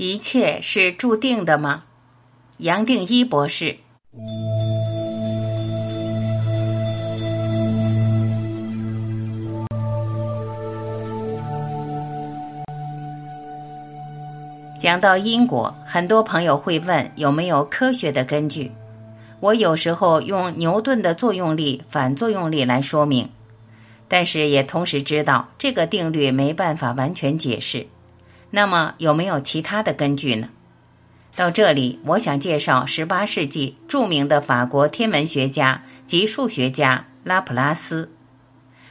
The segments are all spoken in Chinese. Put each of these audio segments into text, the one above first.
一切是注定的吗？杨定一博士讲到因果，很多朋友会问有没有科学的根据。我有时候用牛顿的作用力、反作用力来说明，但是也同时知道这个定律没办法完全解释。那么有没有其他的根据呢？到这里，我想介绍十八世纪著名的法国天文学家及数学家拉普拉斯。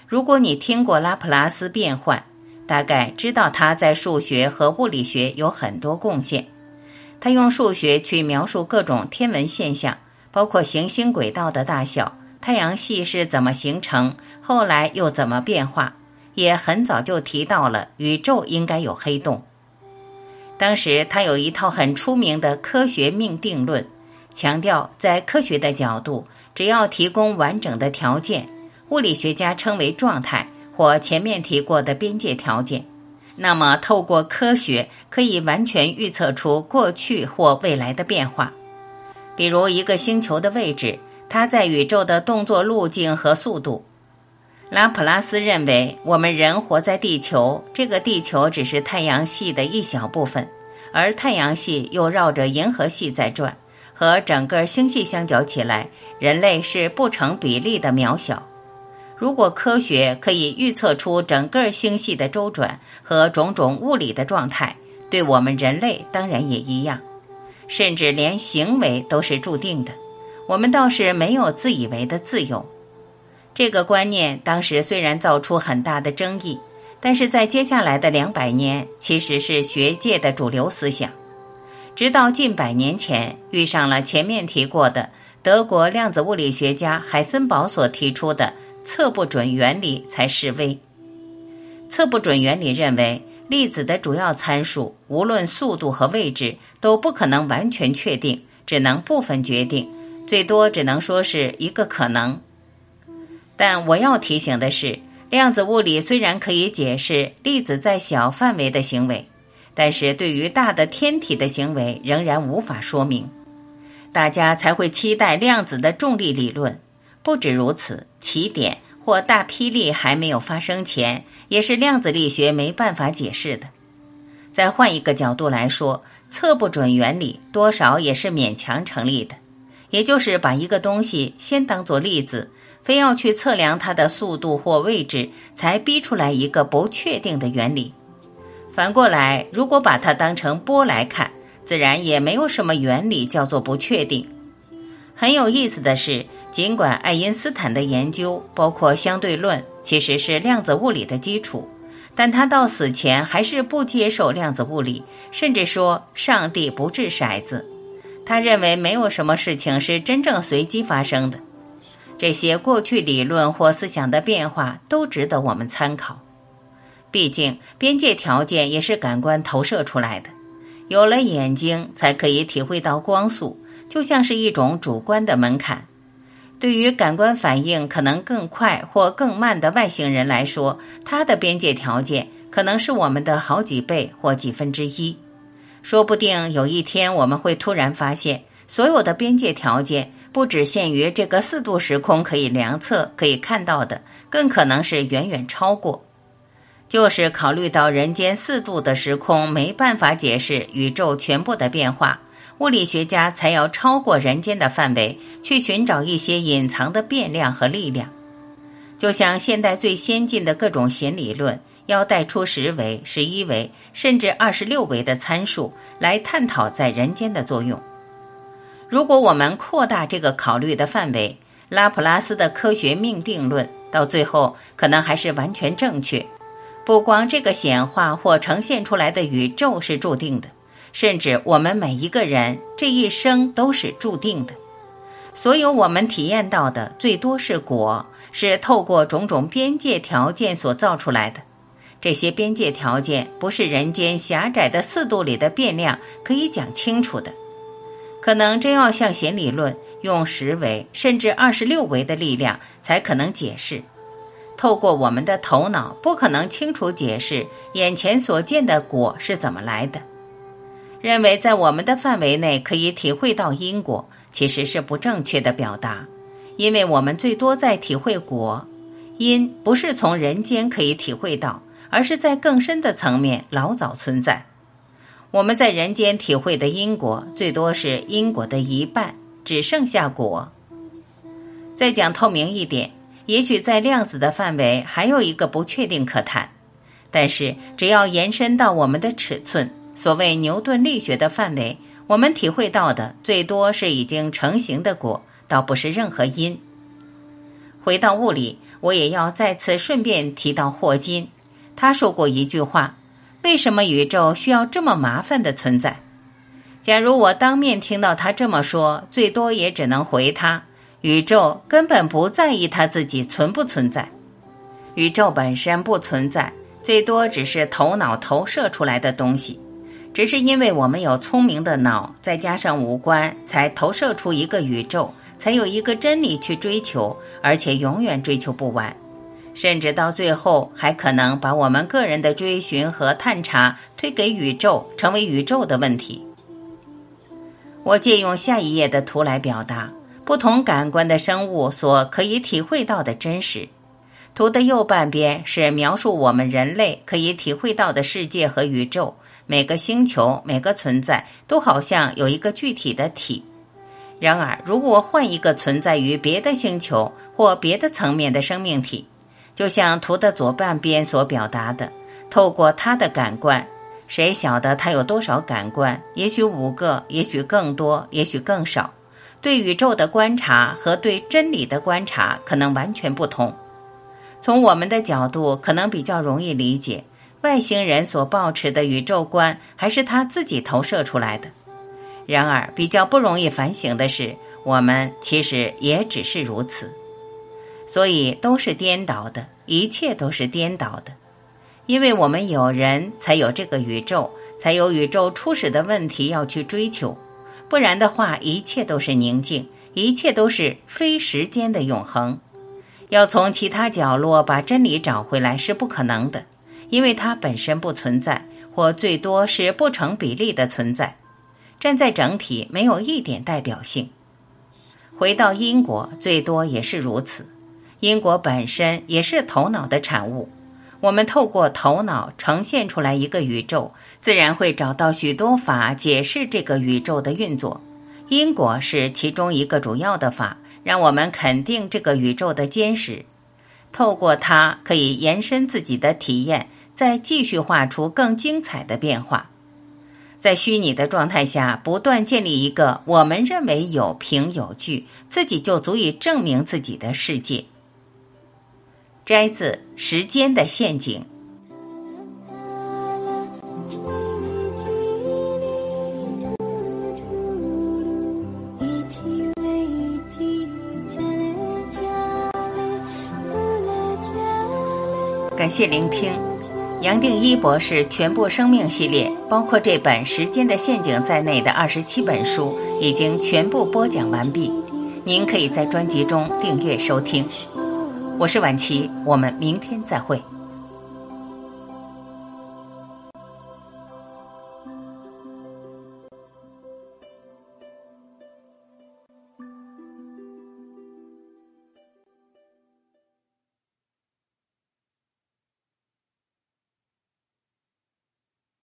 如果你听过拉普拉斯变换，大概知道他在数学和物理学有很多贡献。他用数学去描述各种天文现象，包括行星轨道的大小、太阳系是怎么形成，后来又怎么变化。也很早就提到了宇宙应该有黑洞。当时他有一套很出名的科学命定论，强调在科学的角度，只要提供完整的条件，物理学家称为状态或前面提过的边界条件，那么透过科学可以完全预测出过去或未来的变化。比如一个星球的位置，它在宇宙的动作路径和速度。拉普拉斯认为，我们人活在地球，这个地球只是太阳系的一小部分，而太阳系又绕着银河系在转，和整个星系相较起来，人类是不成比例的渺小。如果科学可以预测出整个星系的周转和种种物理的状态，对我们人类当然也一样，甚至连行为都是注定的。我们倒是没有自以为的自由。这个观念当时虽然造出很大的争议，但是在接下来的两百年，其实是学界的主流思想。直到近百年前遇上了前面提过的德国量子物理学家海森堡所提出的测不准原理才示威。测不准原理认为，粒子的主要参数，无论速度和位置，都不可能完全确定，只能部分决定，最多只能说是一个可能。但我要提醒的是，量子物理虽然可以解释粒子在小范围的行为，但是对于大的天体的行为仍然无法说明。大家才会期待量子的重力理论。不止如此，起点或大霹雳还没有发生前，也是量子力学没办法解释的。再换一个角度来说，测不准原理多少也是勉强成立的，也就是把一个东西先当做粒子。非要去测量它的速度或位置，才逼出来一个不确定的原理。反过来，如果把它当成波来看，自然也没有什么原理叫做不确定。很有意思的是，尽管爱因斯坦的研究包括相对论，其实是量子物理的基础，但他到死前还是不接受量子物理，甚至说上帝不掷骰子。他认为没有什么事情是真正随机发生的。这些过去理论或思想的变化都值得我们参考。毕竟，边界条件也是感官投射出来的。有了眼睛，才可以体会到光速，就像是一种主观的门槛。对于感官反应可能更快或更慢的外星人来说，它的边界条件可能是我们的好几倍或几分之一。说不定有一天，我们会突然发现，所有的边界条件。不只限于这个四度时空可以量测、可以看到的，更可能是远远超过。就是考虑到人间四度的时空没办法解释宇宙全部的变化，物理学家才要超过人间的范围，去寻找一些隐藏的变量和力量。就像现代最先进的各种弦理论，要带出十维、十一维，甚至二十六维的参数来探讨在人间的作用。如果我们扩大这个考虑的范围，拉普拉斯的科学命定论到最后可能还是完全正确。不光这个显化或呈现出来的宇宙是注定的，甚至我们每一个人这一生都是注定的。所有我们体验到的最多是果，是透过种种边界条件所造出来的。这些边界条件不是人间狭窄的四度里的变量可以讲清楚的。可能真要像弦理论用十维甚至二十六维的力量才可能解释，透过我们的头脑不可能清楚解释眼前所见的果是怎么来的。认为在我们的范围内可以体会到因果，其实是不正确的表达，因为我们最多在体会果，因不是从人间可以体会到，而是在更深的层面老早存在。我们在人间体会的因果，最多是因果的一半，只剩下果。再讲透明一点，也许在量子的范围还有一个不确定可谈，但是只要延伸到我们的尺寸。所谓牛顿力学的范围，我们体会到的最多是已经成型的果，倒不是任何因。回到物理，我也要再次顺便提到霍金，他说过一句话：“为什么宇宙需要这么麻烦的存在？”假如我当面听到他这么说，最多也只能回他：宇宙根本不在意他自己存不存在，宇宙本身不存在，最多只是头脑投射出来的东西。只是因为我们有聪明的脑，再加上五官，才投射出一个宇宙，才有一个真理去追求，而且永远追求不完，甚至到最后还可能把我们个人的追寻和探查推给宇宙，成为宇宙的问题。我借用下一页的图来表达不同感官的生物所可以体会到的真实。图的右半边是描述我们人类可以体会到的世界和宇宙。每个星球、每个存在都好像有一个具体的体。然而，如果换一个存在于别的星球或别的层面的生命体，就像图的左半边所表达的，透过他的感官，谁晓得他有多少感官？也许五个，也许更多，也许更少。对宇宙的观察和对真理的观察可能完全不同。从我们的角度，可能比较容易理解。外星人所抱持的宇宙观，还是他自己投射出来的。然而，比较不容易反省的是，我们其实也只是如此。所以，都是颠倒的，一切都是颠倒的。因为我们有人才有这个宇宙，才有宇宙初始的问题要去追求。不然的话，一切都是宁静，一切都是非时间的永恒。要从其他角落把真理找回来是不可能的。因为它本身不存在，或最多是不成比例的存在，站在整体没有一点代表性。回到因果，最多也是如此。因果本身也是头脑的产物。我们透过头脑呈现出来一个宇宙，自然会找到许多法解释这个宇宙的运作。因果是其中一个主要的法，让我们肯定这个宇宙的坚实。透过它，可以延伸自己的体验。再继续画出更精彩的变化，在虚拟的状态下不断建立一个我们认为有凭有据，自己就足以证明自己的世界。摘自《时间的陷阱》。感谢聆听。杨定一博士全部生命系列，包括这本《时间的陷阱》在内的二十七本书，已经全部播讲完毕。您可以在专辑中订阅收听。我是晚琪，我们明天再会。